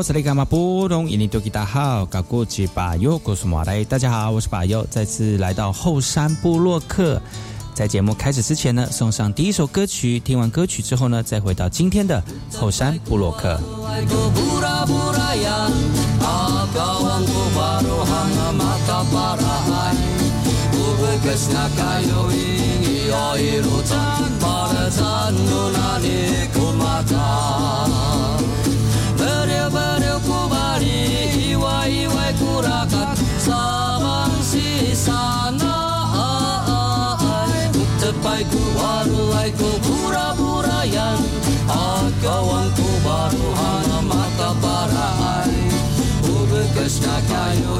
哎呦，这里干嘛不懂？印尼多吉大好，搞过去把右，告诉马来，大家好，我是把右，再次来到后山部落客。在节目开始之前呢，送上第一首歌曲。听完歌曲之后呢，再回到今天的后山部落客。sampaiku arulaiku pura-purayan Akawanku baru hana mata para ai. Ube kesna kayu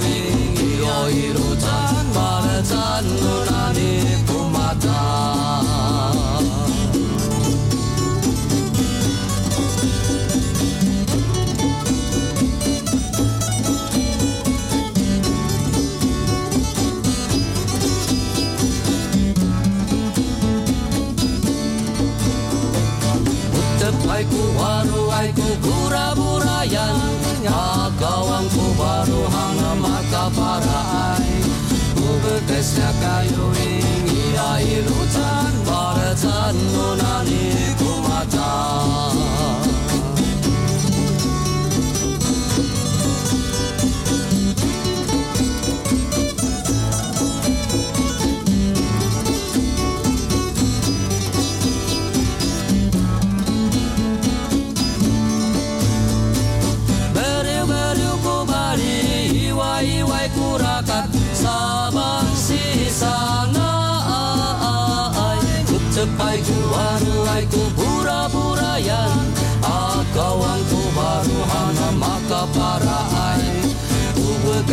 bekesnya kayu ingi ailutan Baratan nunani ku mata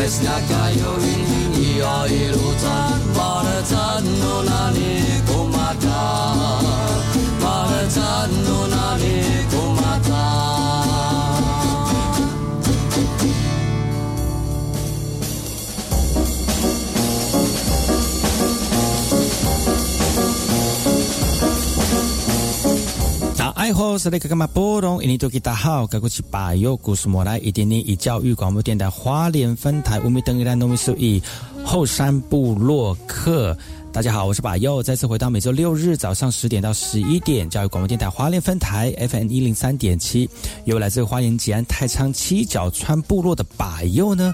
esnakkaioihin ja ilutan, vaaletan nonani kumataan. Vaaletan nonani kumataan. 爱好是那个干嘛波动？印尼多吉大好，该过去把右故事莫来一点点以教育广播电台花莲分台乌米登伊兰农民数以后山部落客。大家好，我是把右，再次回到每周六日早上十点到十一点教育广播电台花莲分台 FM 一零三点七，由来自花莲吉安太仓七角川部落的把右呢。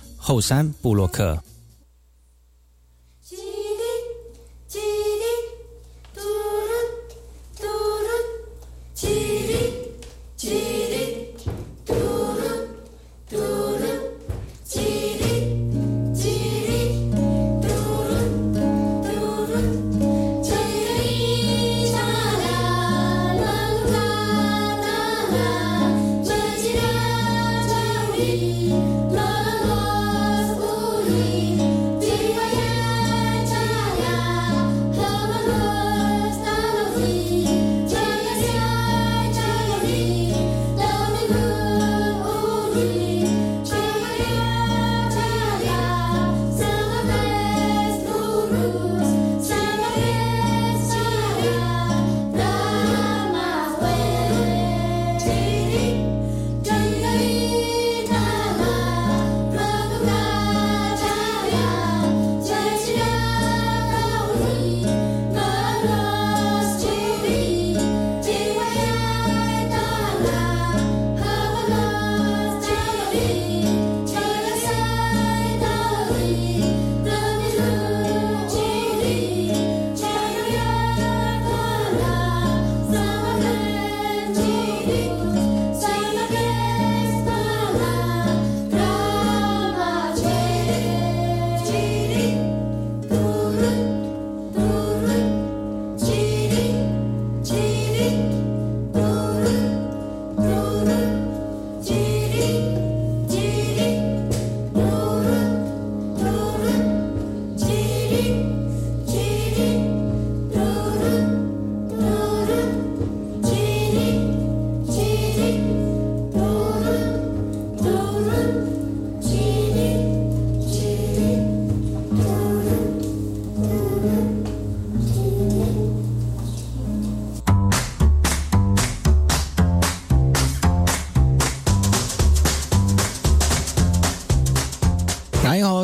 后山布洛克。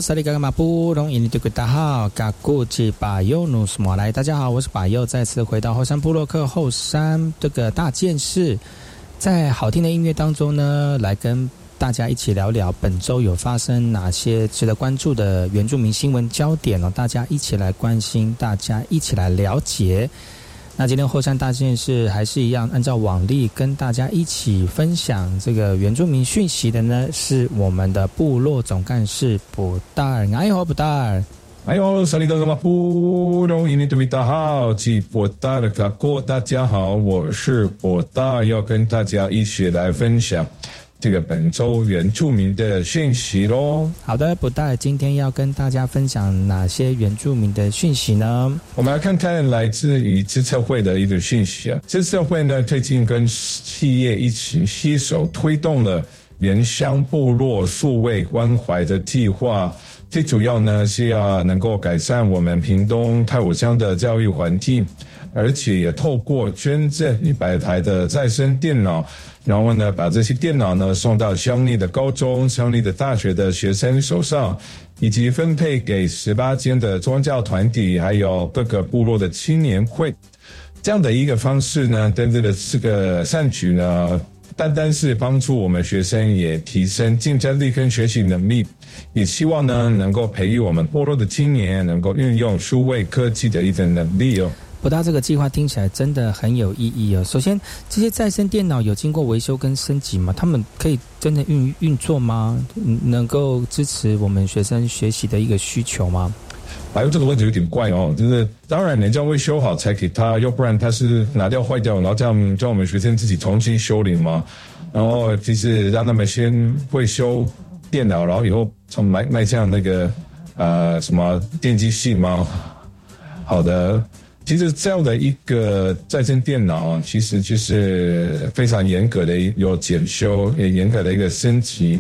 萨利嘎嘎马布隆伊尼对古大号嘎古吉巴尤努斯莫来，大家好，我是巴尤，再次回到后山部落克后山这个大件事，在好听的音乐当中呢，来跟大家一起聊聊本周有发生哪些值得关注的原住民新闻焦点哦，大家一起来关心，大家一起来了解。那今天后山大件事还是一样，按照往例跟大家一起分享这个原住民讯息的呢，是我们的部落总干事布达尔，哎呦布达尔，哎呦，萨利格格马布隆伊尼图米达好，吉布达尔卡过，大家好，我是布达尔，要跟大家一起来分享。这个本周原住民的讯息喽。好的，不带今天要跟大家分享哪些原住民的讯息呢？我们来看看来自于知策会的一个讯息啊。知策会呢，最近跟企业一起携手推动了原乡部落数位关怀的计划。最主要呢是要能够改善我们屏东太武乡的教育环境，而且也透过捐赠一百台的再生电脑。然后呢，把这些电脑呢送到乡里的高中、乡里的大学的学生手上，以及分配给十八间的宗教团体，还有各个部落的青年会。这样的一个方式呢，真正的这个善举呢，单单是帮助我们学生，也提升竞争力跟学习能力，也希望呢，能够培育我们部落的青年，能够运用数位科技的一种能力哦。不大这个计划听起来真的很有意义哦。首先，这些再生电脑有经过维修跟升级吗？他们可以真的运运作吗？能够支持我们学生学习的一个需求吗？哎呦这个问题有点怪哦，就是当然人家会修好才给他，要不然他是拿掉坏掉，然后这样叫我们学生自己重新修理吗？然后就是让他们先会修电脑，然后以后从卖卖向那个呃什么电机系吗？好的。其实这样的一个在线电脑，其实就是非常严格的有检修，也严格的一个升级，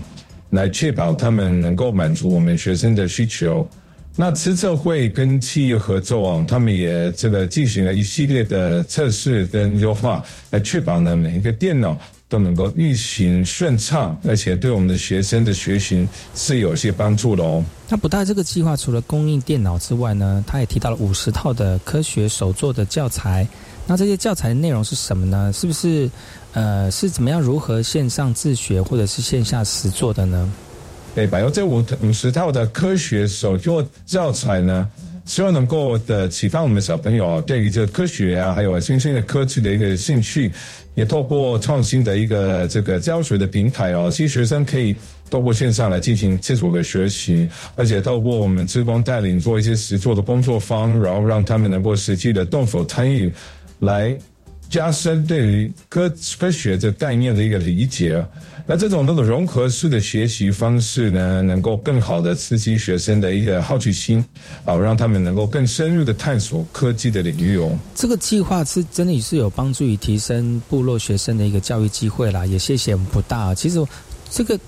来确保他们能够满足我们学生的需求。那此次会跟企业合作，他们也这个进行了一系列的测试跟优化，来确保呢每一个电脑。都能够运行顺畅，而且对我们的学生的学习是有些帮助的哦。那不大这个计划除了供应电脑之外呢，他也提到了五十套的科学手作的教材。那这些教材的内容是什么呢？是不是呃是怎么样如何线上自学或者是线下实做的呢？对，百有这五五十套的科学手作教材呢？希望能够的启发我们小朋友对于这科学啊，还有新兴的科技的一个兴趣，也透过创新的一个这个教学的平台哦，其实学生可以透过线上来进行自主的学习，而且透过我们职工带领做一些实作的工作坊，然后让他们能够实际的动手参与来。加深对于科科学这概念的一个理解，那这种那种融合式的学习方式呢，能够更好的刺激学生的一个好奇心，啊，让他们能够更深入的探索科技的领域哦。这个计划是真的是有帮助于提升部落学生的一个教育机会啦，也谢谢我们不大。其实这个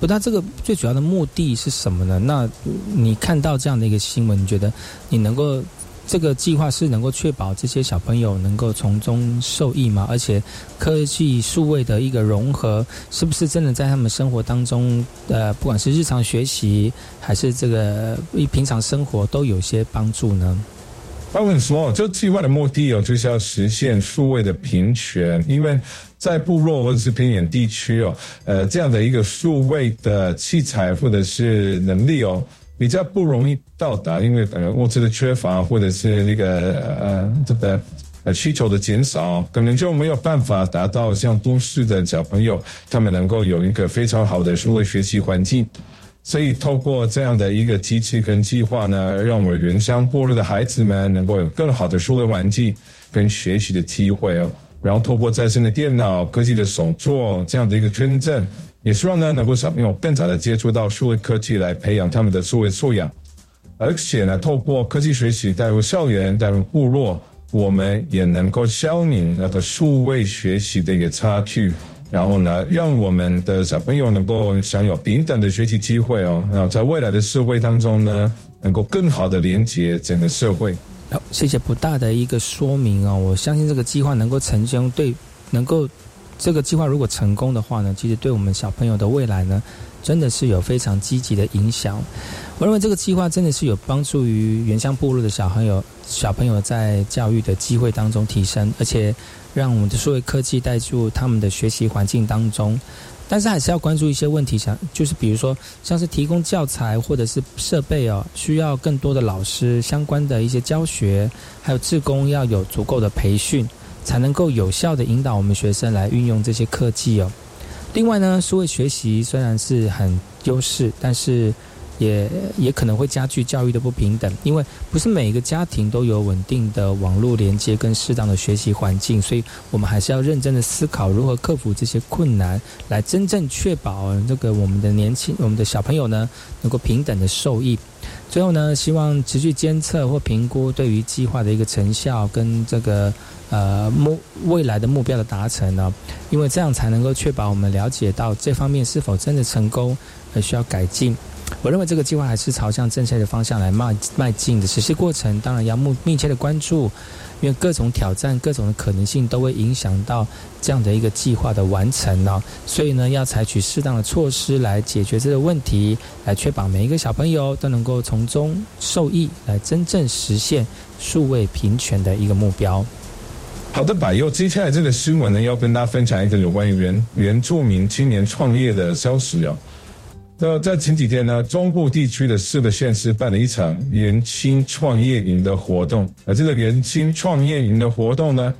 不大，这个最主要的目的是什么呢？那你看到这样的一个新闻，你觉得你能够？这个计划是能够确保这些小朋友能够从中受益吗？而且科技数位的一个融合，是不是真的在他们生活当中，呃，不管是日常学习还是这个一平常生活，都有些帮助呢？我跟你说，这计划的目的哦，就是要实现数位的平权，因为在部落或者是偏远地区哦，呃，这样的一个数位的器材或者是能力哦。比较不容易到达，因为呃物资的缺乏，或者是那个呃这个呃需求的减少，可能就没有办法达到像都市的小朋友，他们能够有一个非常好的数位学习环境。所以透过这样的一个机器跟计划呢，让我们原乡部落的孩子们能够有更好的数位环境跟学习的机会哦。然后透过在线的电脑、科技的手作这样的一个圈证，也希望呢能够小朋友更早的接触到数位科技，来培养他们的数位素养。而且呢，透过科技学习带入校园、带入部落，我们也能够消弭那个数位学习的一个差距。然后呢，让我们的小朋友能够享有平等的学习机会哦。然后在未来的社会当中呢，能够更好的连接整个社会。好，谢谢不大的一个说明哦。我相信这个计划能够成功，对，能够这个计划如果成功的话呢，其实对我们小朋友的未来呢，真的是有非常积极的影响。我认为这个计划真的是有帮助于原乡部落的小朋友，小朋友在教育的机会当中提升，而且让我们的数位科技带入他们的学习环境当中。但是还是要关注一些问题，像就是比如说，像是提供教材或者是设备哦，需要更多的老师相关的一些教学，还有志工要有足够的培训，才能够有效的引导我们学生来运用这些科技哦。另外呢，数位学习虽然是很优势，但是。也也可能会加剧教育的不平等，因为不是每一个家庭都有稳定的网络连接跟适当的学习环境，所以我们还是要认真的思考如何克服这些困难，来真正确保这个我们的年轻、我们的小朋友呢能够平等的受益。最后呢，希望持续监测或评估对于计划的一个成效跟这个呃目未来的目标的达成呢，因为这样才能够确保我们了解到这方面是否真的成功而需要改进。我认为这个计划还是朝向正确的方向来迈迈进的。实施过程当然要密密切的关注，因为各种挑战、各种的可能性都会影响到这样的一个计划的完成呢。所以呢，要采取适当的措施来解决这个问题，来确保每一个小朋友都能够从中受益，来真正实现数位平权的一个目标。好的，百佑，接下来这个新闻呢，要跟大家分享一个有关于原原住民青年创业的消息哦。那在前几天呢，中部地区的四个县市办了一场年轻创业营的活动。而这个年轻创业营的活动呢，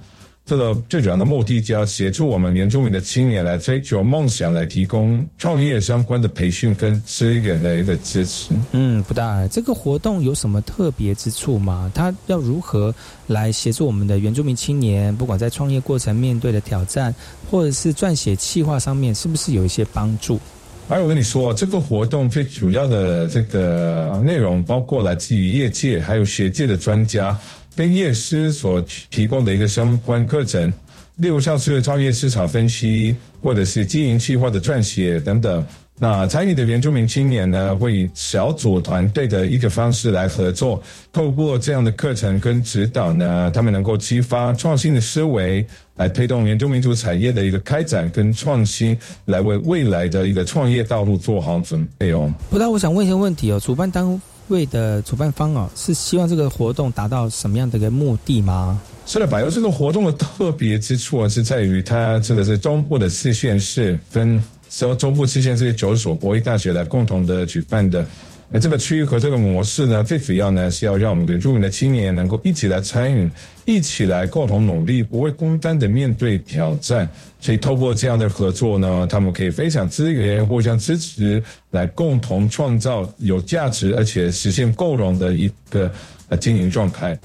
这个最主要的目的就要协助我们原住民的青年来追求梦想，来提供创业相关的培训跟资源的支持。嗯，不大，这个活动有什么特别之处吗？它要如何来协助我们的原住民青年，不管在创业过程面对的挑战，或者是撰写企划上面，是不是有一些帮助？还有我跟你说，这个活动最主要的这个内容包括来自于业界还有学界的专家跟业师所提供的一个相关课程，例如像是创业市场分析，或者是经营计划的撰写等等。那参与的原住民青年呢，会以小组团队的一个方式来合作，透过这样的课程跟指导呢，他们能够激发创新的思维。来推动原住民族产业的一个开展跟创新，来为未来的一个创业道路做好准备哦。不道我想问一些问题哦。主办单位的主办方哦，是希望这个活动达到什么样的一个目的吗？是的，百佑这个活动的特别之处是在于它这个是中部的四县市分，由中部七县这些九所国立大学来共同的举办的。那这个区域和这个模式呢，最主要呢是要让我们原住民的青年能够一起来参与，一起来共同努力，不会孤单的面对挑战。所以透过这样的合作呢，他们可以分享资源，互相支持，来共同创造有价值而且实现共荣的一个呃经营状态。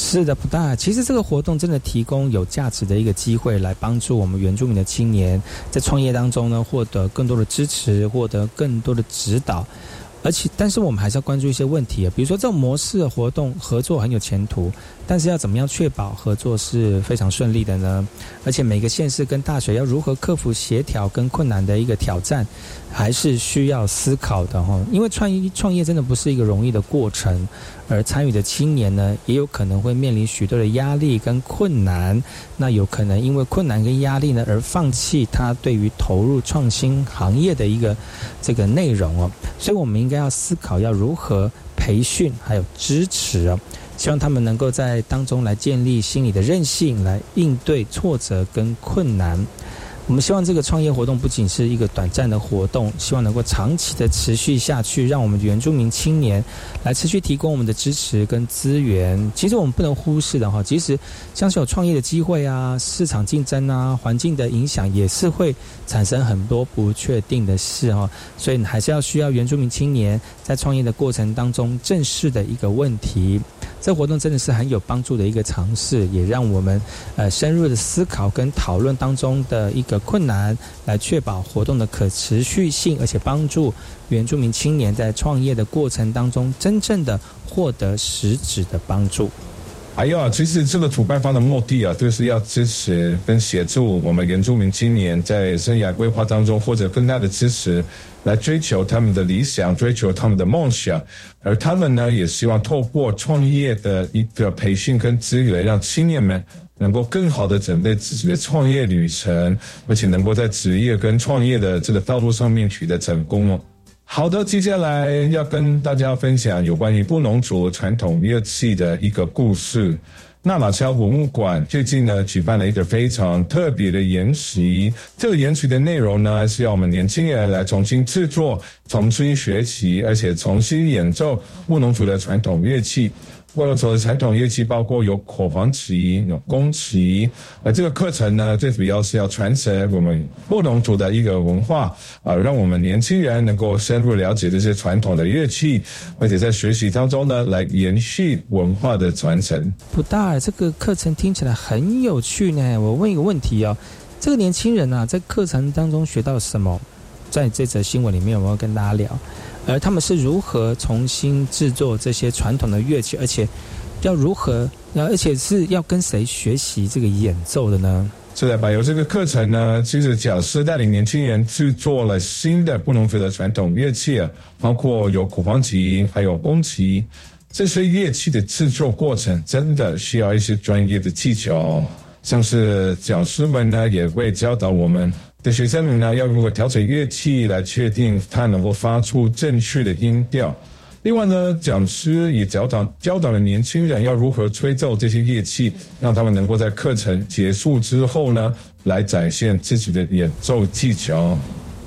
是的，不大。其实这个活动真的提供有价值的一个机会，来帮助我们原住民的青年在创业当中呢，获得更多的支持，获得更多的指导。而且，但是我们还是要关注一些问题啊，比如说这种模式的活动合作很有前途，但是要怎么样确保合作是非常顺利的呢？而且每个县市跟大学要如何克服协调跟困难的一个挑战，还是需要思考的哈。因为创业创业真的不是一个容易的过程。而参与的青年呢，也有可能会面临许多的压力跟困难，那有可能因为困难跟压力呢，而放弃他对于投入创新行业的一个这个内容哦。所以，我们应该要思考要如何培训还有支持哦，希望他们能够在当中来建立心理的韧性，来应对挫折跟困难。我们希望这个创业活动不仅是一个短暂的活动，希望能够长期的持续下去，让我们原住民青年来持续提供我们的支持跟资源。其实我们不能忽视的哈，即使像是有创业的机会啊、市场竞争啊、环境的影响，也是会产生很多不确定的事哈。所以你还是要需要原住民青年在创业的过程当中正视的一个问题。这活动真的是很有帮助的一个尝试，也让我们呃深入的思考跟讨论当中的一个困难，来确保活动的可持续性，而且帮助原住民青年在创业的过程当中真正的获得实质的帮助。还有啊，其实这个主办方的目的啊，就是要支持跟协助我们原住民青年在生涯规划当中，或者更大的支持，来追求他们的理想，追求他们的梦想。而他们呢，也希望透过创业的一个培训跟资源，让青年们能够更好的准备自己的创业旅程，而且能够在职业跟创业的这个道路上面取得成功哦。好的，接下来要跟大家分享有关于布农族传统乐器的一个故事。纳马桥博物馆最近呢举办了一个非常特别的研习，这个研习的内容呢是要我们年轻人来重新制作、重新学习，而且重新演奏布农族的传统乐器。布农族的传统乐器包括有口簧旗、有弓旗，而这个课程呢，最主要是要传承我们不同族的一个文化，啊，让我们年轻人能够深入了解这些传统的乐器，而且在学习当中呢，来延续文化的传承。不大，这个课程听起来很有趣呢。我问一个问题哦，这个年轻人啊，在课程当中学到什么？在这则新闻里面，我要跟大家聊。而他们是如何重新制作这些传统的乐器，而且要如何，而且是要跟谁学习这个演奏的呢？是的，吧？有这个课程呢，其实讲师带领年轻人制作了新的不能族的传统乐器，包括有古簧琴，还有弓旗。这些乐器的制作过程真的需要一些专业的技巧，像是讲师们呢也会教导我们。的学生们呢，要如何调整乐器来确定它能够发出正确的音调？另外呢，讲师也教导教导了年轻人要如何吹奏这些乐器，让他们能够在课程结束之后呢，来展现自己的演奏技巧。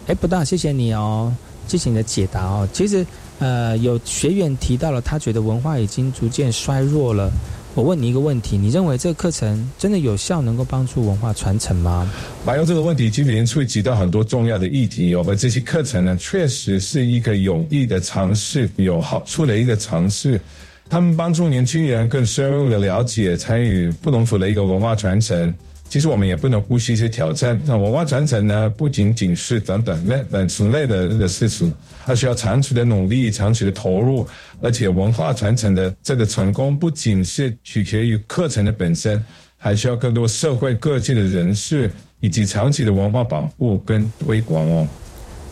哎，不大，谢谢你哦，谢谢你的解答哦。其实，呃，有学员提到了，他觉得文化已经逐渐衰弱了。我问你一个问题：你认为这个课程真的有效，能够帮助文化传承吗？马友这个问题基本上触及到很多重要的议题。我们这些课程呢，确实是一个有益的尝试，有好处的一个尝试。他们帮助年轻人更深入的了解、参与不同族的一个文化传承。其实我们也不能忽视一些挑战。那文化传承呢，不仅仅是短短类等此类的的事情，它需要长期的努力、长期的投入。而且文化传承的这个成功，不仅是取决于课程的本身，还需要更多社会各界的人士以及长期的文化保护跟推广哦。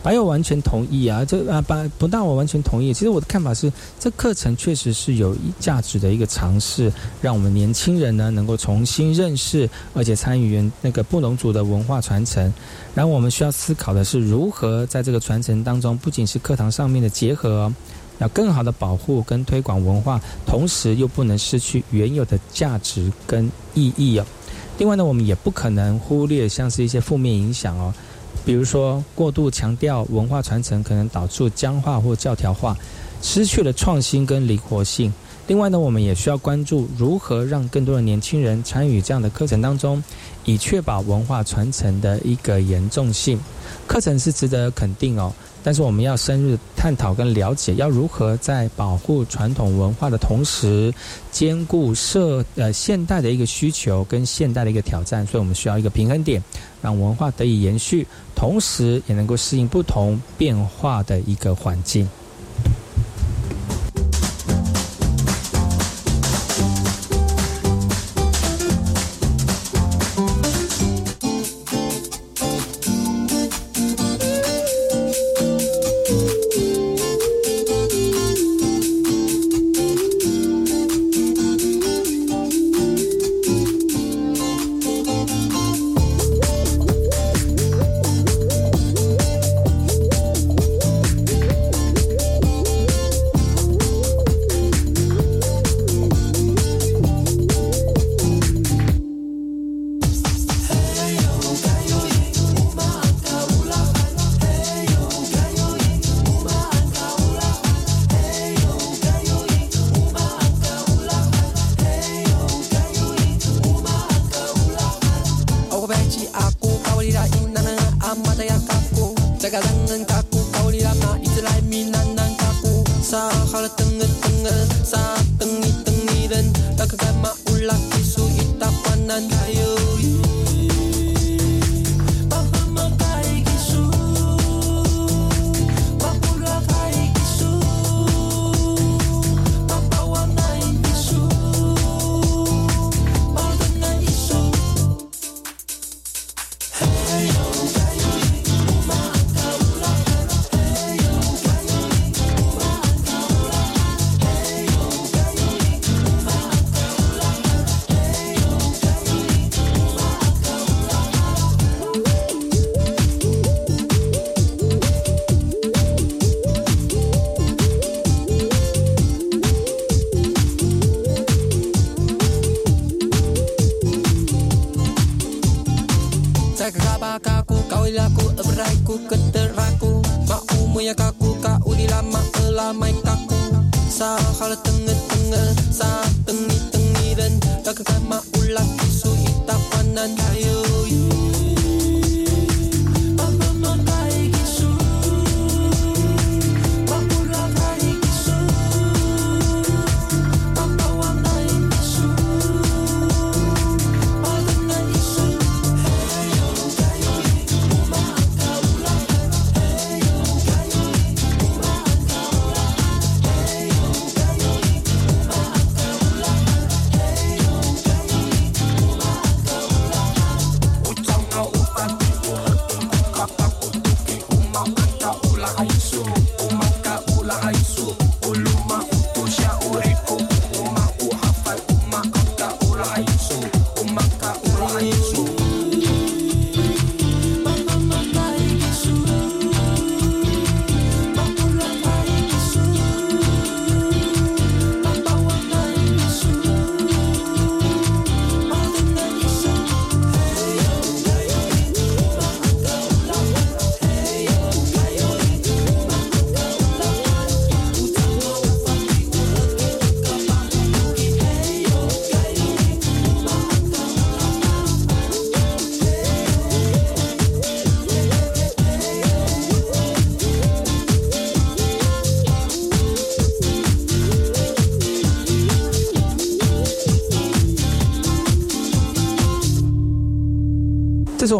白友完全同意啊，这啊白不但我完全同意。其实我的看法是，这课程确实是有价值的一个尝试，让我们年轻人呢能够重新认识，而且参与那个布农族的文化传承。然后我们需要思考的是，如何在这个传承当中，不仅是课堂上面的结合，要更好的保护跟推广文化，同时又不能失去原有的价值跟意义哦。另外呢，我们也不可能忽略像是一些负面影响哦。比如说，过度强调文化传承，可能导致僵化或教条化，失去了创新跟灵活性。另外呢，我们也需要关注如何让更多的年轻人参与这样的课程当中，以确保文化传承的一个严重性。课程是值得肯定哦。但是我们要深入探讨跟了解，要如何在保护传统文化的同时，兼顾社呃现代的一个需求跟现代的一个挑战，所以我们需要一个平衡点，让文化得以延续，同时也能够适应不同变化的一个环境。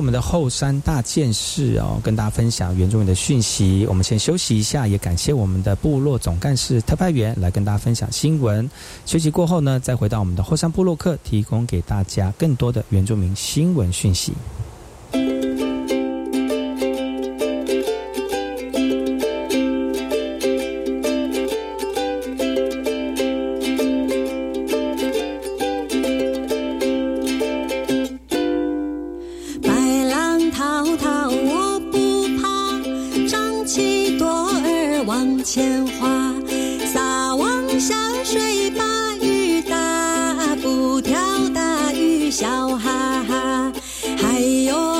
我们的后山大件事哦，跟大家分享原住民的讯息。我们先休息一下，也感谢我们的部落总干事特派员来跟大家分享新闻。休息过后呢，再回到我们的后山部落客，提供给大家更多的原住民新闻讯息。往前花，撒网下水把鱼打，不挑大鱼笑哈哈，还有。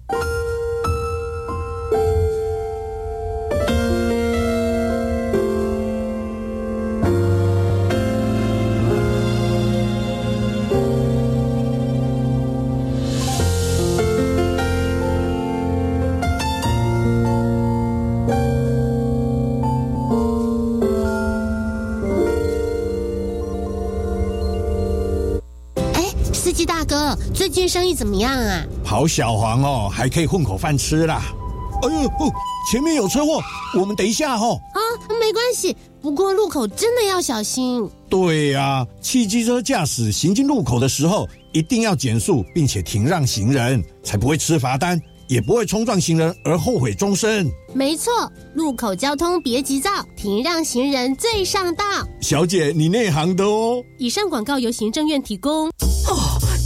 生意怎么样啊？跑小黄哦，还可以混口饭吃啦。哎呦，前面有车祸，我们等一下哦。啊，没关系，不过路口真的要小心。对呀，汽机车驾驶行进路口的时候，一定要减速，并且停让行人，才不会吃罚单，也不会冲撞行人而后悔终身。没错，路口交通别急躁，停让行人最上道。小姐，你内行的哦。以上广告由行政院提供。哦。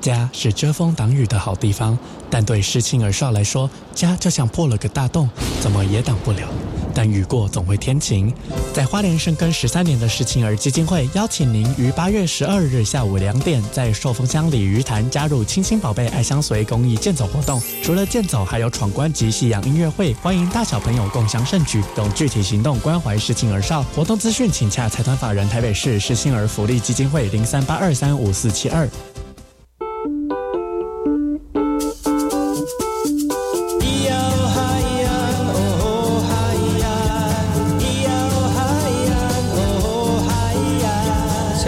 家是遮风挡雨的好地方，但对失亲儿少来说，家就像破了个大洞，怎么也挡不了。但雨过总会天晴。在花莲深耕十三年的世青儿基金会邀请您于八月十二日下午两点，在寿丰乡鲤鱼潭加入“亲亲宝贝爱相随”公益健走活动。除了健走，还有闯关及夕阳音乐会，欢迎大小朋友共襄盛举，用具体行动关怀世青儿少。活动资讯请洽财团法人台北市世青儿福利基金会零三八二三五四七二。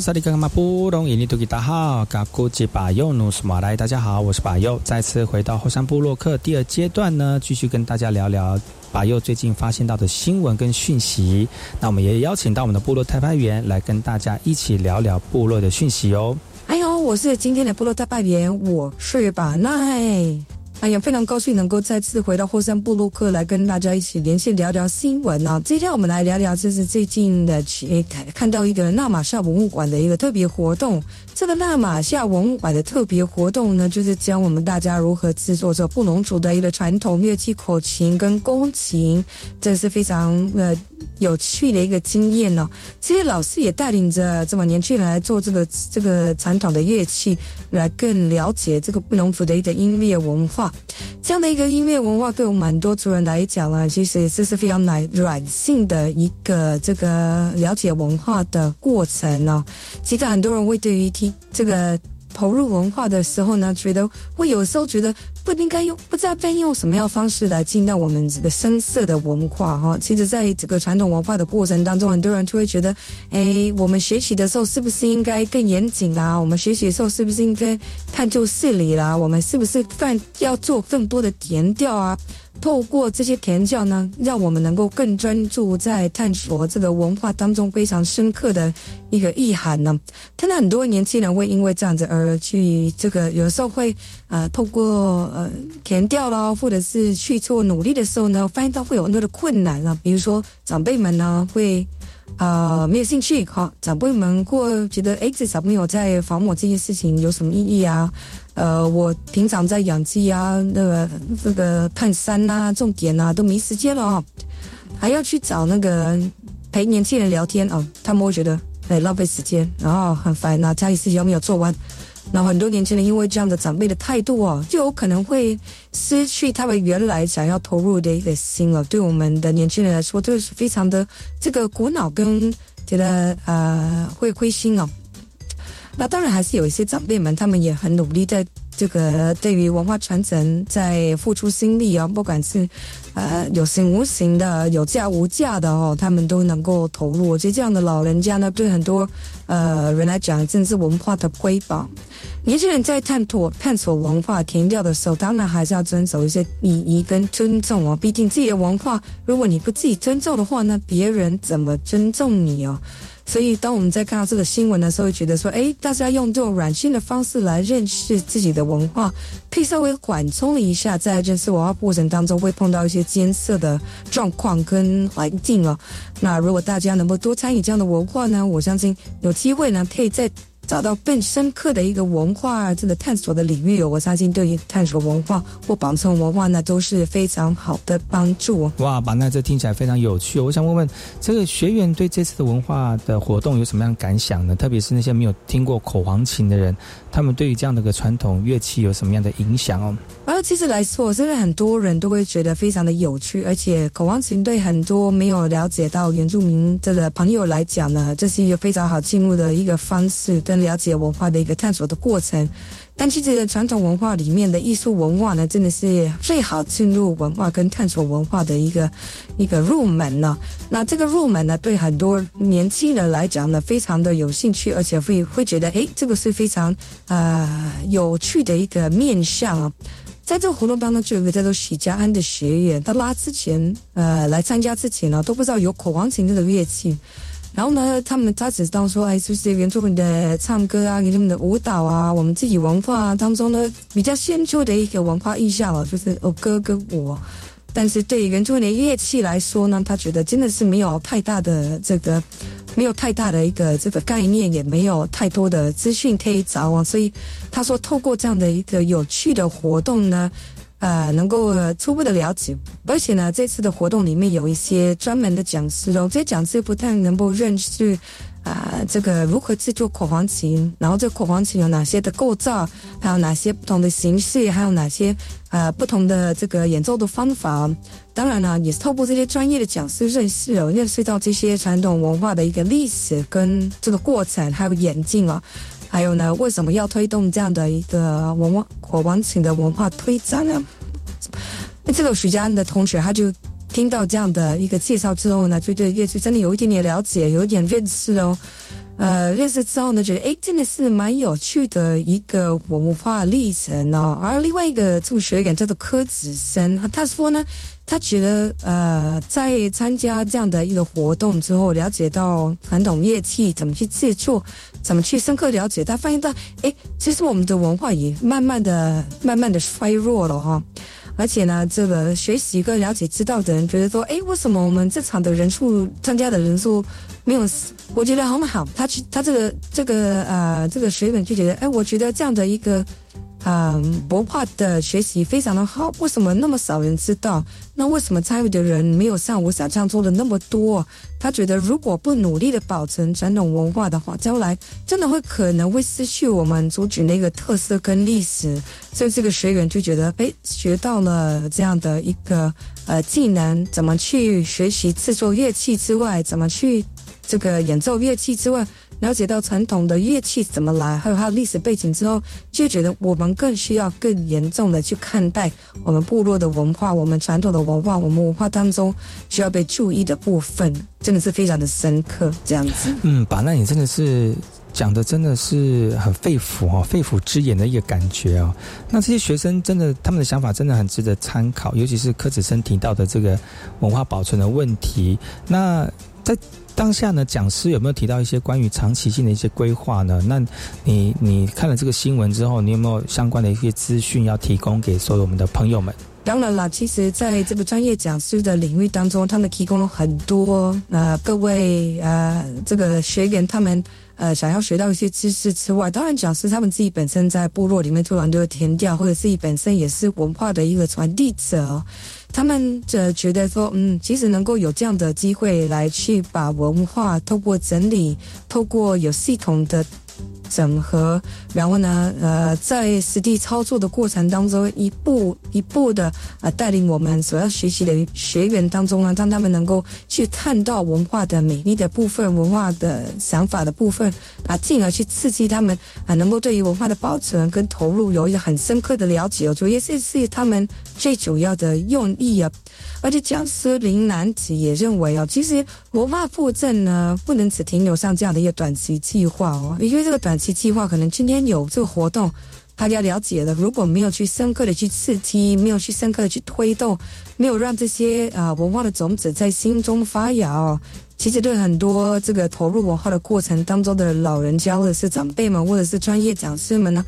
萨利格马布隆伊尼图吉达好，嘎古吉巴尤努斯马来，大家好，我是巴尤，再次回到后山部落克第二阶段呢，继续跟大家聊聊巴尤最近发现到的新闻跟讯息。那我们也邀请到我们的部落特派员来跟大家一起聊聊部落的讯息哦。哎呦，我是今天的部落特派员，我是巴奈。哎呀，非常高兴能够再次回到霍山部落克来跟大家一起连线聊聊新闻啊！今天我们来聊聊，就是最近的看到一个纳玛夏博物馆的一个特别活动。这个纳马夏文物馆的特别活动呢，就是教我们大家如何制作这布农族的一个传统乐器口琴跟弓琴，这是非常呃有趣的一个经验呢。这些老师也带领着这么年轻人来做这个这个传统的乐器，来更了解这个布农族的一个音乐文化。这样的一个音乐文化，对我们蛮多族人来讲啊，其实这是非常软软性的一个这个了解文化的过程呢。其实很多人会对于听这个投入文化的时候呢，觉得会有时候觉得不应该用，不知道该用什么样的方式来进到我们这个深色的文化哈。其实，在这个传统文化的过程当中，很多人就会觉得，哎，我们学习的时候是不是应该更严谨啦？我们学习的时候是不是应该探究事理啦？我们是不是更要做更多的填调啊？透过这些填教呢，让我们能够更专注在探索这个文化当中非常深刻的一个意涵呢。看到很多年轻人会因为这样子而去这个，有时候会呃透过呃填调啦，或者是去做努力的时候呢，发现到会有很多的困难啊。比如说长辈们呢会啊没有兴趣哈，长辈们过觉得哎这小朋友在防我这件事情有什么意义啊？呃，我平常在养鸡啊，那个这个看山啊、种田啊，都没时间了哈，还要去找那个陪年轻人聊天啊，他们会觉得哎浪费时间，然后很烦啊，家里事情又没有做完，那很多年轻人因为这样的长辈的态度啊，就有可能会失去他们原来想要投入的一个心了。对我们的年轻人来说，就是非常的这个苦恼跟觉得呃会灰心哦。那当然还是有一些长辈们，他们也很努力，在这个对于文化传承在付出心力啊，不管是呃有形无形的、有价无价的哦，他们都能够投入。我觉得这样的老人家呢，对很多呃人来讲，正是文化的瑰宝。年轻人在探索探索文化填调的时候，当然还是要遵守一些礼仪跟尊重哦。毕竟自己的文化，如果你不自己尊重的话那，别人怎么尊重你哦？所以，当我们在看到这个新闻的时候，会觉得说，哎，大家用这种软性的方式来认识自己的文化，可以稍微缓冲了一下，在认识文化过程当中会碰到一些艰涩的状况跟环境哦。那如果大家能够多参与这样的文化呢，我相信有机会呢，可以在。找到更深刻的一个文化这个探索的领域，我相信对于探索文化或保存文化呢，都是非常好的帮助。哇，把那这听起来非常有趣。我想问问，这个学员对这次的文化的活动有什么样的感想呢？特别是那些没有听过口簧琴的人，他们对于这样的个传统乐器有什么样的影响哦？而其实来说，现在很多人都会觉得非常的有趣，而且口簧琴对很多没有了解到原住民这个朋友来讲呢，这是一个非常好进入的一个方式了解文化的一个探索的过程，但其实传统文化里面的艺术文化呢，真的是最好进入文化跟探索文化的一个一个入门呢。那这个入门呢，对很多年轻人来讲呢，非常的有兴趣，而且会会觉得，哎，这个是非常呃有趣的一个面向啊。在这个活动当中，就有一个叫做许家安的学员，他拉之前呃来参加之前呢，都不知道有口簧琴这个乐器。然后呢，他们他只知道说，哎，就是原住民的唱歌啊，原住民的舞蹈啊，我们自己文化当中呢比较先出的一个文化意象哦，就是哦歌跟舞。但是对于原住民的乐器来说呢，他觉得真的是没有太大的这个，没有太大的一个这个概念，也没有太多的资讯可以找啊。所以他说，透过这样的一个有趣的活动呢。呃，能够初步的了解，而且呢，这次的活动里面有一些专门的讲师哦，这些讲师不但能够认识啊，这个如何制作口簧琴，然后这口簧琴有哪些的构造，还有哪些不同的形式，还有哪些呃不同的这个演奏的方法。当然呢，也是透过这些专业的讲师认识哦，认识到这些传统文化的一个历史跟这个过程，还有演进啊。还有呢，为什么要推动这样的一个文化火王琴的文化推展呢？那这个徐家安的同学他就听到这样的一个介绍之后呢，就对乐器真的有一点点了解，有一点认识哦。呃，认识之后呢，觉得哎，真的是蛮有趣的一个文化历程哦。而另外一个助学员叫做柯子生，他说呢，他觉得呃，在参加这样的一个活动之后，了解到传统乐器怎么去制作，怎么去深刻了解，他发现到哎，其实我们的文化也慢慢的、慢慢的衰弱了哈。而且呢，这个学习跟了解知道的人觉得说，哎，为什么我们这场的人数参加的人数没有？我觉得很好。他去他这个这个呃这个水准就觉得，哎，我觉得这样的一个。嗯，博化的学习非常的好，为什么那么少人知道？那为什么参与的人没有像我想象中的那么多？他觉得如果不努力的保存传统文化的话，将来真的会可能会失去我们族群的一个特色跟历史。所以这个学员就觉得，哎，学到了这样的一个呃技能，怎么去学习制作乐器之外，怎么去这个演奏乐器之外。了解到传统的乐器怎么来，还有它的历史背景之后，就觉得我们更需要更严重的去看待我们部落的文化，我们传统的文化，我们文化当中需要被注意的部分，真的是非常的深刻。这样子，嗯，把那你真的是讲的真的是很肺腑哦，肺腑之言的一个感觉哦。那这些学生真的他们的想法真的很值得参考，尤其是柯子生提到的这个文化保存的问题。那在当下呢，讲师有没有提到一些关于长期性的一些规划呢？那你你看了这个新闻之后，你有没有相关的一些资讯要提供给所有我们的朋友们？当然了，其实在这个专业讲师的领域当中，他们提供了很多呃各位呃这个学员他们呃想要学到一些知识之外，当然讲师他们自己本身在部落里面做很多填调，或者自己本身也是文化的一个传递者。他们则觉得说，嗯，其实能够有这样的机会来去把文化透过整理，透过有系统的。整合，然后呢，呃，在实地操作的过程当中，一步一步的啊，带领我们所要学习的学员当中呢，让他们能够去看到文化的美丽的部分，文化的想法的部分，啊，进而去刺激他们啊，能够对于文化的保存跟投入有一个很深刻的了解。主要是是他们最主要的用意啊。而且讲师林南子也认为哦，其实文化复振呢，不能只停留上这样的一个短期计划哦，因为这个短期计划可能今天有这个活动，大家了解了，如果没有去深刻的去刺激，没有去深刻的去推动，没有让这些啊文化的种子在心中发芽哦，其实对很多这个投入文化的过程当中的老人家或者是长辈们，或者是专业讲师们呢。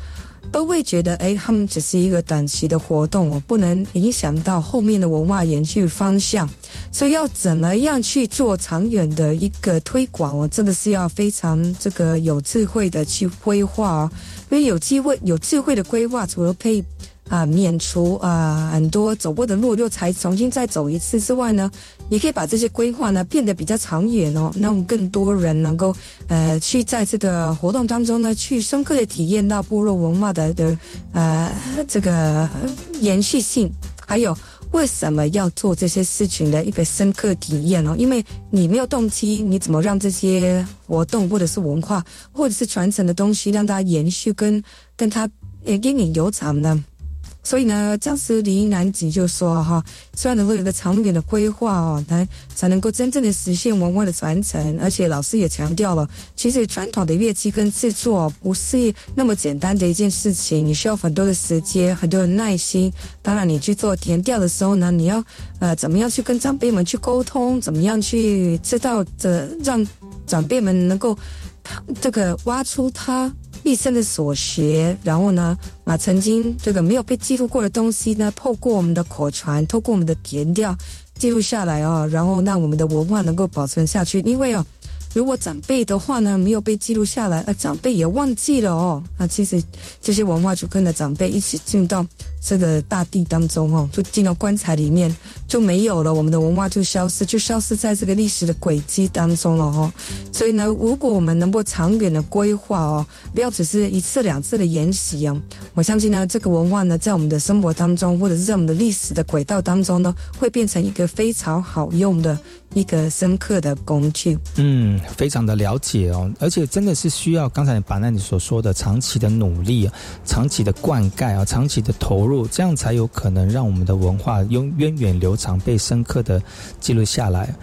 都会觉得，哎，他们只是一个短期的活动，我不能影响到后面的文化延续方向。所以要怎么样去做长远的一个推广，我真的是要非常这个有智慧的去规划哦。因为有机会、有智慧的规划，除了可啊，免除啊很多走过的路又才重新再走一次之外呢，也可以把这些规划呢变得比较长远哦，让更多人能够呃去在这个活动当中呢去深刻的体验到部落文化的的呃这个延续性，还有为什么要做这些事情的一个深刻体验哦，因为你没有动机，你怎么让这些活动或者是文化或者是传承的东西让它延续跟跟它呃源远流长呢？所以呢，当时李南吉就说哈，虽然能够有个长远的规划哦，才才能够真正的实现文化的传承。而且老师也强调了，其实传统的乐器跟制作不是那么简单的一件事情，你需要很多的时间，很多的耐心。当然，你去做填调的时候呢，你要呃怎么样去跟长辈们去沟通，怎么样去知道的让长辈们能够这个挖出他。一生的所学，然后呢，把曾经这个没有被记录过的东西呢，透过我们的口传，透过我们的填调记录下来啊，然后让我们的文化能够保存下去。因为哦，如果长辈的话呢，没有被记录下来，而长辈也忘记了哦，那其实这些文化就跟着长辈一起进到。这个大地当中哦，就进到棺材里面就没有了，我们的文化就消失，就消失在这个历史的轨迹当中了哈。所以呢，如果我们能够长远的规划哦，不要只是一次两次的研习啊，我相信呢，这个文化呢，在我们的生活当中，或者是在我们的历史的轨道当中呢，会变成一个非常好用的一个深刻的工具。嗯，非常的了解哦，而且真的是需要刚才把那你所说的长期的努力啊、长期的灌溉啊、长期的投这样才有可能让我们的文化用源远流长，被深刻的记录下来。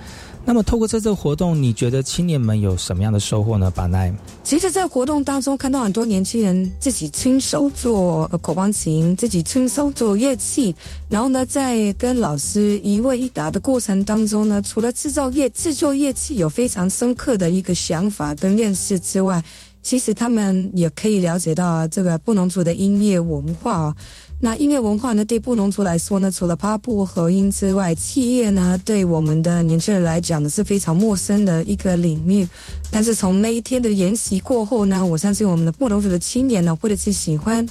那么，透过这次活动，你觉得青年们有什么样的收获呢？巴奈，其实，在活动当中看到很多年轻人自己亲手做口簧琴，自己亲手做乐器，然后呢，在跟老师一问一答的过程当中呢，除了制造乐制作乐器有非常深刻的一个想法跟认识之外，其实他们也可以了解到这个布农族的音乐文化。那音乐文化呢？对布农族来说呢，除了帕布和音之外，器乐呢，对我们的年轻人来讲呢，是非常陌生的一个领域。但是从那一天的研习过后呢，我相信我们的布农族的青年呢，或者是喜欢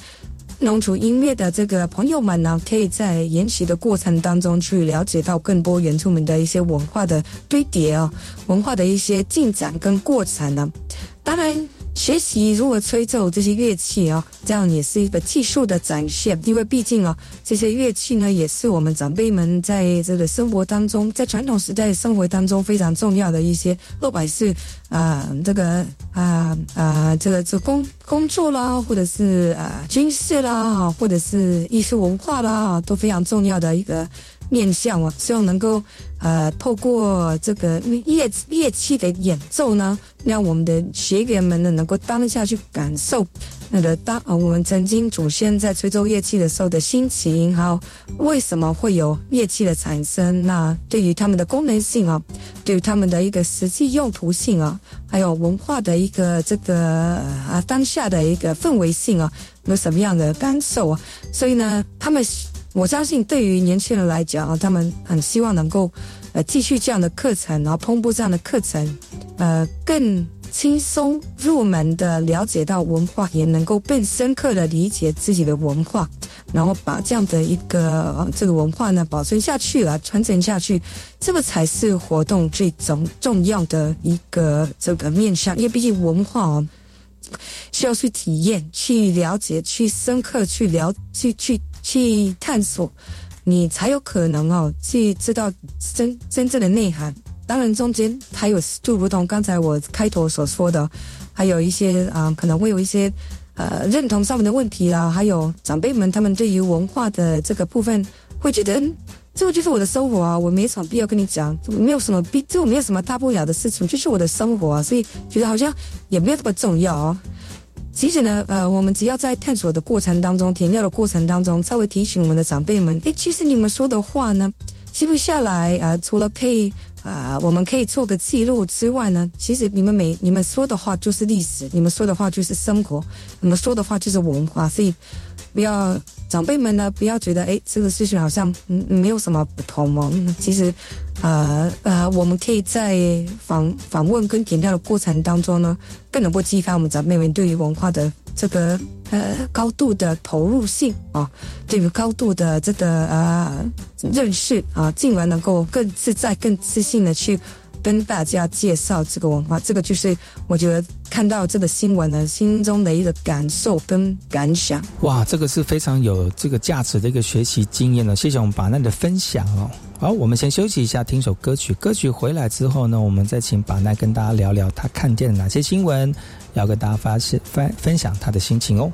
农族音乐的这个朋友们呢，可以在研习的过程当中去了解到更多原住民的一些文化的堆叠啊，文化的一些进展跟过程呢。当然。学习如何吹奏这些乐器啊，这样也是一个技术的展现。因为毕竟啊，这些乐器呢，也是我们长辈们在这个生活当中，在传统时代生活当中非常重要的一些，不管是啊这个啊啊这个这工工作啦，或者是啊军事啦，或者是艺术文化啦，都非常重要的一个。面向啊，希望能够呃透过这个乐乐器的演奏呢，让我们的学员们呢能够当下去感受那个当啊我们曾经祖先在吹奏乐器的时候的心情，还有为什么会有乐器的产生？那对于他们的功能性啊，对于他们的一个实际用途性啊，还有文化的一个这个啊当下的一个氛围性啊，有什么样的感受啊？所以呢，他们。我相信，对于年轻人来讲啊，他们很希望能够，呃，继续这样的课程，然后通过这样的课程，呃，更轻松入门的了解到文化，也能够更深刻的理解自己的文化，然后把这样的一个这个文化呢保存下去了，传承下去，这个才是活动最重重要的一个这个面向，因为毕竟文化哦，需要去体验、去了解、去深刻、去了、去去。去探索，你才有可能哦，去知道真真正的内涵。当然，中间还有就如同刚才我开头所说的，还有一些啊，可能会有一些呃认同上面的问题啦。还有长辈们他们对于文化的这个部分，会觉得嗯这个就是我的生活啊，我没什么必要跟你讲，没有什么必，这没有什么大不了的事情，就是我的生活啊，所以觉得好像也没有那么重要啊。其实呢，呃，我们只要在探索的过程当中、填料的过程当中，稍微提醒我们的长辈们，诶，其实你们说的话呢，记不下来啊。除了可以啊，我们可以做个记录之外呢，其实你们每你们说的话就是历史，你们说的话就是生活，你们说的话就是文化，所以不要。长辈们呢，不要觉得哎，这个事情好像嗯没有什么不同哦。其实，呃呃，我们可以在访访问跟点调的过程当中呢，更能够激发我们长辈们对于文化的这个呃高度的投入性啊，对于高度的这个呃认识啊，进而能够更自在、更自信的去。跟大家介绍这个文化，这个就是我觉得看到这个新闻呢，心中的一个感受跟感想。哇，这个是非常有这个价值的一个学习经验呢。谢谢我们把奈的分享哦。好，我们先休息一下，听首歌曲。歌曲回来之后呢，我们再请把奈跟大家聊聊他看见了哪些新闻，要跟大家发现分分享他的心情哦。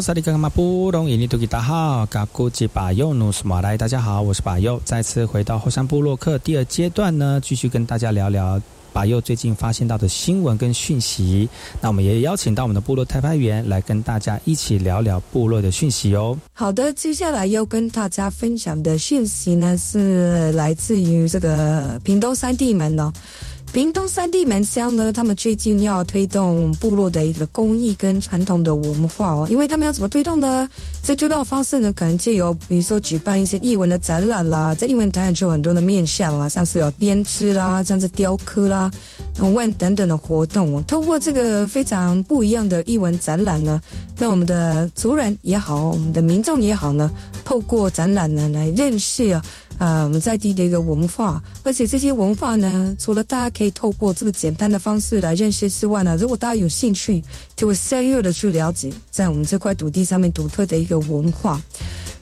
萨利格马布隆伊尼多吉达好，嘎古吉巴尤努斯马来，大家好，我是巴尤，再次回到后山部落克第二阶段呢，继续跟大家聊聊巴尤最近发现到的新闻跟讯息。那我们也邀请到我们的部落特派员来跟大家一起聊聊部落的讯息哦。好的，接下来要跟大家分享的讯息呢，是来自于这个屏东三地门哦。屏东三地门乡呢，他们最近要推动部落的一个工艺跟传统的文化哦，因为他们要怎么推动呢？这推动的方式呢，可能借由比如说举办一些艺文的展览啦，在艺文展览就有很多的面向啦，像是有编织啦，像是雕刻啦、问等等的活动。通过这个非常不一样的艺文展览呢，让我们的族人也好，我们的民众也好呢，透过展览呢来认识啊。啊，我们在地的一个文化，而且这些文化呢，除了大家可以透过这个简单的方式来认识之外呢，如果大家有兴趣，就会深入的去了解在我们这块土地上面独特的一个文化。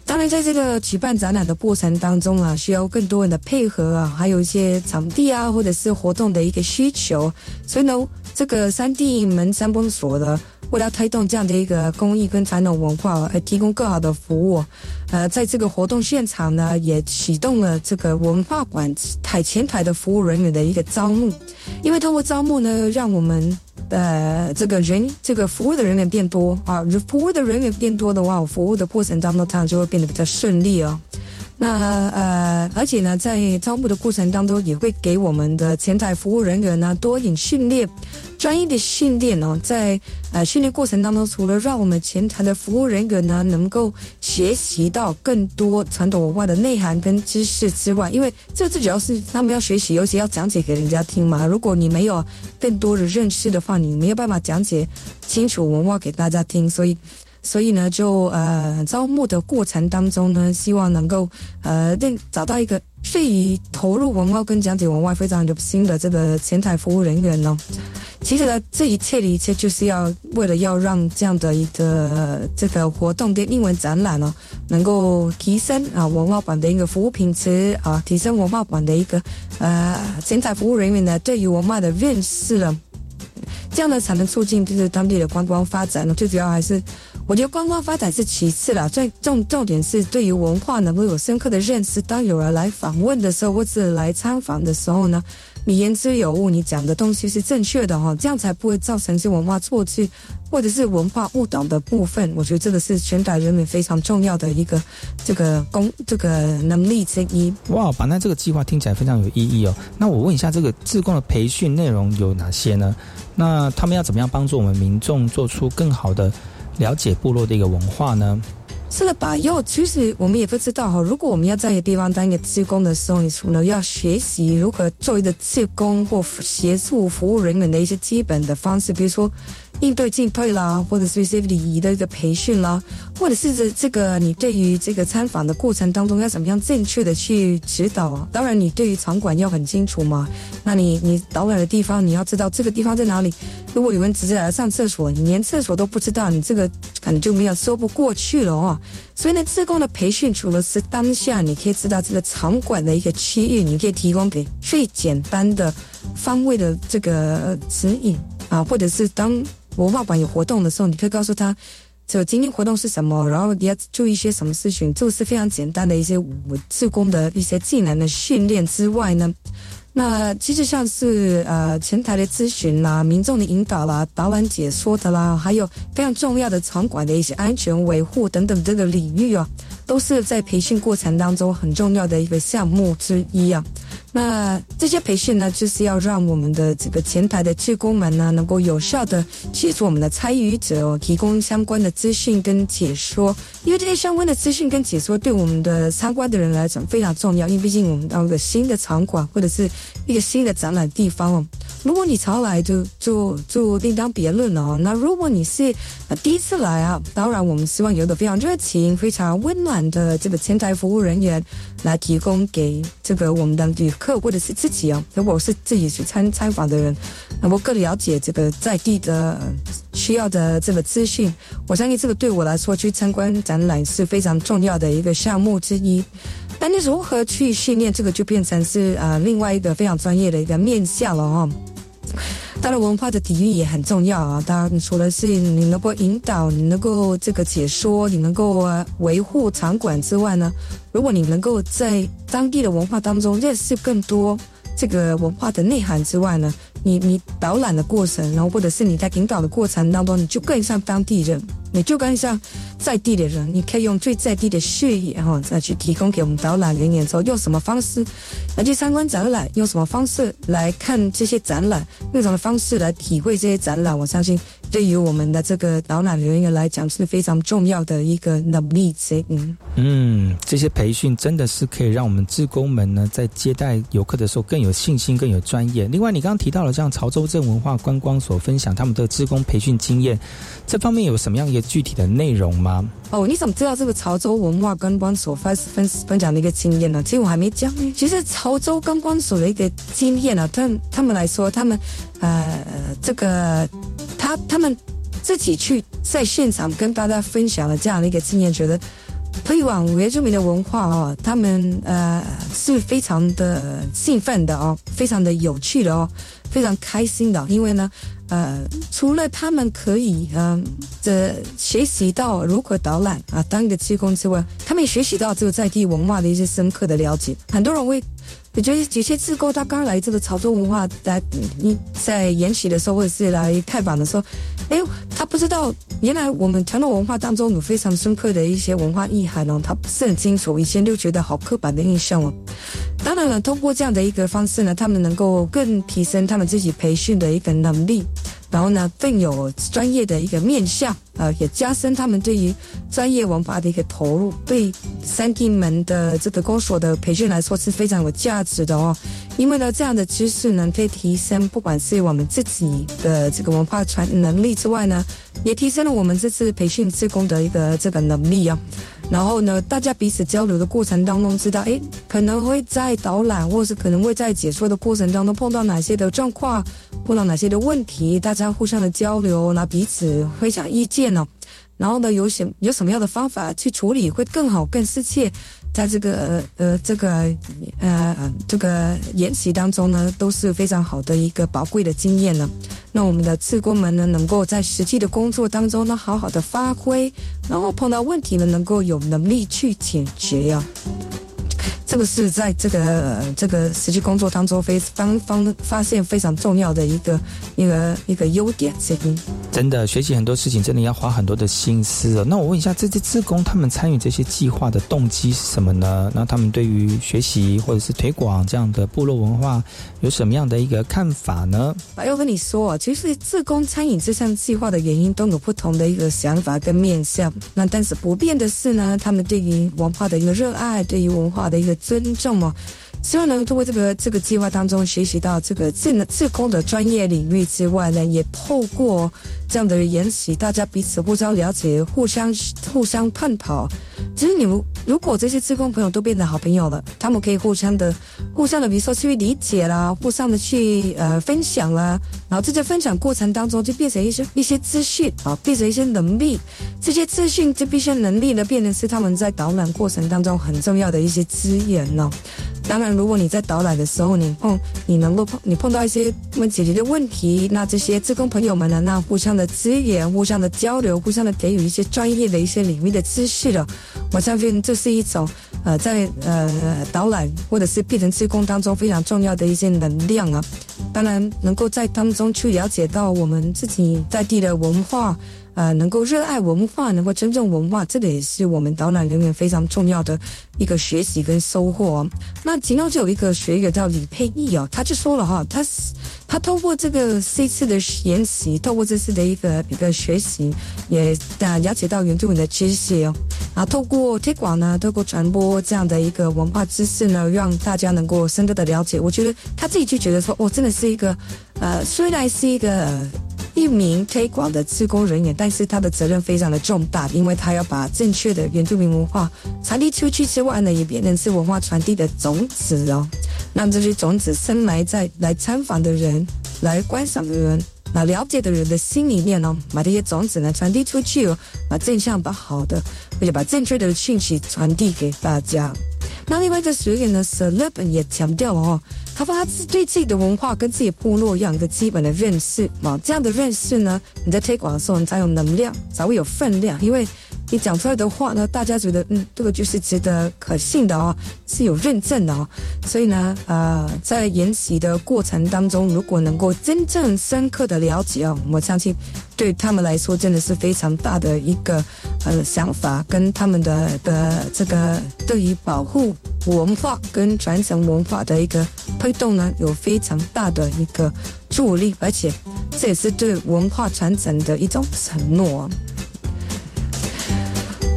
当然，在这个举办展览的过程当中啊，需要更多人的配合啊，还有一些场地啊，或者是活动的一个需求。所以呢，这个三地门三崩所的。为了推动这样的一个工艺跟传统文化，而提供更好的服务，呃，在这个活动现场呢，也启动了这个文化馆台前台的服务人员的一个招募。因为通过招募呢，让我们呃这个人这个服务的人员变多啊，服务的人员变多的话，服务的过程当中，它就会变得比较顺利哦。那呃，而且呢，在招募的过程当中，也会给我们的前台服务人员呢多一点训练，专业的训练哦。在呃训练过程当中，除了让我们前台的服务人员呢能够学习到更多传统文化的内涵跟知识之外，因为这最主要是他们要学习，尤其要讲解给人家听嘛。如果你没有更多的认识的话，你没有办法讲解清楚文化给大家听，所以。所以呢，就呃招募的过程当中呢，希望能够呃认找到一个对于投入文化跟讲解文化非常有心的这个前台服务人员呢。其实呢，这一切的一切就是要为了要让这样的一个这个活动的英文展览呢，能够提升啊文化馆的一个服务品质啊，提升文化馆的一个呃前台服务人员呢对于文化的认识了，这样呢才能促进就是当地的观光发展呢。最主要还是。我觉得观光发展是其次啦，最重重点是对于文化能够有深刻的认识。当有人来访问的时候，或者来参访的时候呢，你言之有物，你讲的东西是正确的哈，这样才不会造成是文化错记或者是文化误导的部分。我觉得这个是全台人民非常重要的一个这个功这个能力之一。哇，把那这个计划听起来非常有意义哦。那我问一下，这个自贡的培训内容有哪些呢？那他们要怎么样帮助我们民众做出更好的？了解部落的一个文化呢？是的吧？因为其实我们也不知道哈。如果我们要在一个地方当一个职工的时候，你除了要学习如何做一个职工或协助服务人员的一些基本的方式，比如说。应对进退啦，或者是一些礼仪的一个培训啦，或者是这这个你对于这个参访的过程当中要怎么样正确的去指导啊？当然，你对于场馆要很清楚嘛。那你你导览的地方你要知道这个地方在哪里。如果有人直接来上厕所，你连厕所都不知道，你这个可能就没有说不过去了哦。所以呢，自贡的培训除了是当下你可以知道这个场馆的一个区域，你可以提供给最简单的方位的这个指引啊，或者是当。文化馆有活动的时候，你可以告诉他，就今天活动是什么，然后你要注意一些什么事情，就是非常简单的一些自工的一些技能的训练之外呢，那其实像是呃前台的咨询啦、民众的引导啦、导览解说的啦，还有非常重要的场馆的一些安全维护等等这个领域啊，都是在培训过程当中很重要的一个项目之一啊。那这些培训呢，就是要让我们的这个前台的职工们呢，能够有效的协助我们的参与者提供相关的资讯跟解说。因为这些相关的资讯跟解说，对我们的参观的人来讲非常重要。因为毕竟我们到一个新的场馆或者是一个新的展览地方哦。如果你常来，就就就另当别论了哦。那如果你是第一次来啊，当然我们希望有一个非常热情、非常温暖的这个前台服务人员来提供给这个我们的旅客或者是自己哦。如果是自己去参参访的人，那我更了解这个在地的需要的这个资讯。我相信这个对我来说去参观展览是非常重要的一个项目之一。但你如何去训练这个，就变成是呃另外一个非常专业的一个面向了哦。当然，文化的底蕴也很重要啊。当然，除了是你能够引导、你能够这个解说、你能够维护场馆之外呢，如果你能够在当地的文化当中认识更多这个文化的内涵之外呢，你你导览的过程，然后或者是你在引导的过程当中，你就更像当地人。你就跟像在地的人，你可以用最在地的血液哈，再去提供给我们导览人员说，用什么方式来去参观展览，用什么方式来看这些展览，用什么方式来体会这些展览。我相信，对于我们的这个导览人员来讲，是非常重要的一个能力。嗯嗯，这些培训真的是可以让我们志工们呢，在接待游客的时候更有信心、更有专业。另外，你刚刚提到了像潮州镇文化观光所分享他们的志工培训经验，这方面有什么样也？具体的内容吗？哦，你怎么知道这个潮州文化跟光所分分分享的一个经验呢？其实我还没讲呢。其实潮州跟光所的一个经验呢，他他们来说，他们呃，这个他他们自己去在现场跟大家分享了这样的一个经验，觉得推广原住民的文化哦，他们呃是非常的兴奋的哦，非常的有趣的哦，非常开心的，因为呢。呃，除了他们可以嗯，这学习到如何导览啊，当一个职工之外，他们也学习到这个在地文化的一些深刻的了解。很多人会。我觉得有些志工他刚来这个潮州文化在你在研习的时候，或者是来探访的时候，哎，他不知道原来我们传统文化当中有非常深刻的一些文化意涵哦，他不是很清楚，以前就觉得好刻板的印象哦。当然了，通过这样的一个方式呢，他们能够更提升他们自己培训的一个能力。然后呢，更有专业的一个面向，呃，也加深他们对于专业文化的一个投入，对三地门的这个公所的培训来说是非常有价值的哦。因为呢，这样的知识呢，可以提升不管是我们自己的这个文化传能力之外呢，也提升了我们这次培训职工的一个这个能力啊。然后呢，大家彼此交流的过程当中，知道哎，可能会在导览，或是可能会在解说的过程当中碰到哪些的状况，碰到哪些的问题，大家互相的交流，那彼此分享意见呢。然后呢，有什有什么样的方法去处理会更好、更适切？在这个呃这个呃这个研习当中呢，都是非常好的一个宝贵的经验呢。那我们的志工们呢，能够在实际的工作当中呢，好好的发挥，然后碰到问题呢，能够有能力去解决呀。这个是在这个这个实际工作当中非方方发现非常重要的一个一个一个优点。真的学习很多事情，真的要花很多的心思哦。那我问一下，这些自工他们参与这些计划的动机是什么呢？那他们对于学习或者是推广这样的部落文化有什么样的一个看法呢？我要跟你说啊，其实自工参与这项计划的原因都有不同的一个想法跟面向。那但是不变的是呢，他们对于文化的一个热爱，对于文化的一个。尊重嘛，希望能通过这个这个计划当中学习到这个自自工的专业领域之外呢，也透过这样的研习，大家彼此互相了解，互相互相探讨。其实你们如果这些自工朋友都变成好朋友了，他们可以互相的、互相的，比如说去理解啦，互相的去呃分享啦，然后在这分享过程当中就变成一些一些资讯啊，变成一些能力。这些资讯、这些能力呢，变成是他们在导览过程当中很重要的一些资源呢。当然，如果你在导览的时候，你碰你能够碰你碰到一些问解决的问题，那这些志工朋友们呢，那互相的支援、互相的交流、互相的给予一些专业的一些领域的知识了。我相信这是一种呃，在呃导览或者是变成志工当中非常重要的一些能量啊。当然，能够在当中去了解到我们自己在地的文化。呃，能够热爱文化，能够尊重文化，这个也是我们导览人员非常重要的一个学习跟收获。那其中就有一个学员叫李佩义哦，他就说了哈，他是他透过这个这次的研习，透过这次的一个一个学习，也啊了解到原住民的知识哦，啊，透过推广呢，透过传播这样的一个文化知识呢，让大家能够深刻的了解。我觉得他自己就觉得说，哦，真的是一个呃，虽然是一个。一名推广的自工人员，但是他的责任非常的重大，因为他要把正确的原住民文化传递出去之外呢，也变成是文化传递的种子哦，让这些种子深埋在来参访的人、来观赏的人、来了解的人的心里面哦，把这些种子呢传递出去哦，把正向、把好的，而且把正确的讯息传递给大家。那另外一个学员呢日本也强调哦，他说他对自己的文化跟自己部落有一个基本的认识嘛，这样的认识呢，你在推广的时候，你才有能量，才会有分量，因为。你讲出来的话呢，大家觉得嗯，这个就是值得可信的哦，是有认证的哦。所以呢，呃，在研习的过程当中，如果能够真正深刻的了解哦，我相信对他们来说真的是非常大的一个呃想法，跟他们的的这个对于保护文化跟传承文化的一个推动呢，有非常大的一个助力，而且这也是对文化传承的一种承诺。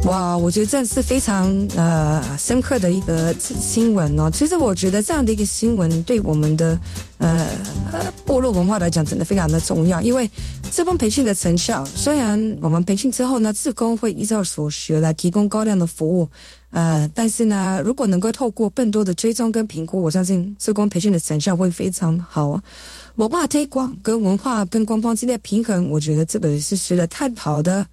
哇，我觉得这是非常呃深刻的一个新闻哦。其实我觉得这样的一个新闻对我们的呃部落文化来讲，真的非常的重要。因为这份培训的成效，虽然我们培训之后呢，自工会依照所学来提供高量的服务，呃，但是呢，如果能够透过更多的追踪跟评估，我相信自工培训的成效会非常好。文化推广跟文化跟官方之间的平衡，我觉得这个是值得探讨的。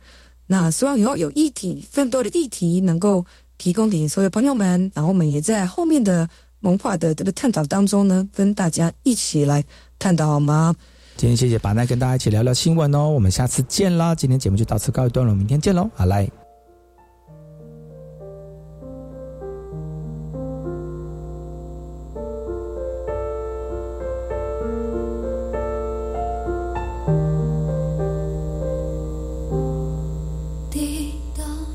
那希望以后有议题，更多的议题能够提供给所有朋友们，然后我们也在后面的文化的这个探讨当中呢，跟大家一起来探讨好吗？今天谢谢巴奈跟大家一起聊聊新闻哦，我们下次见啦！今天节目就到此告一段落，明天见喽，好来。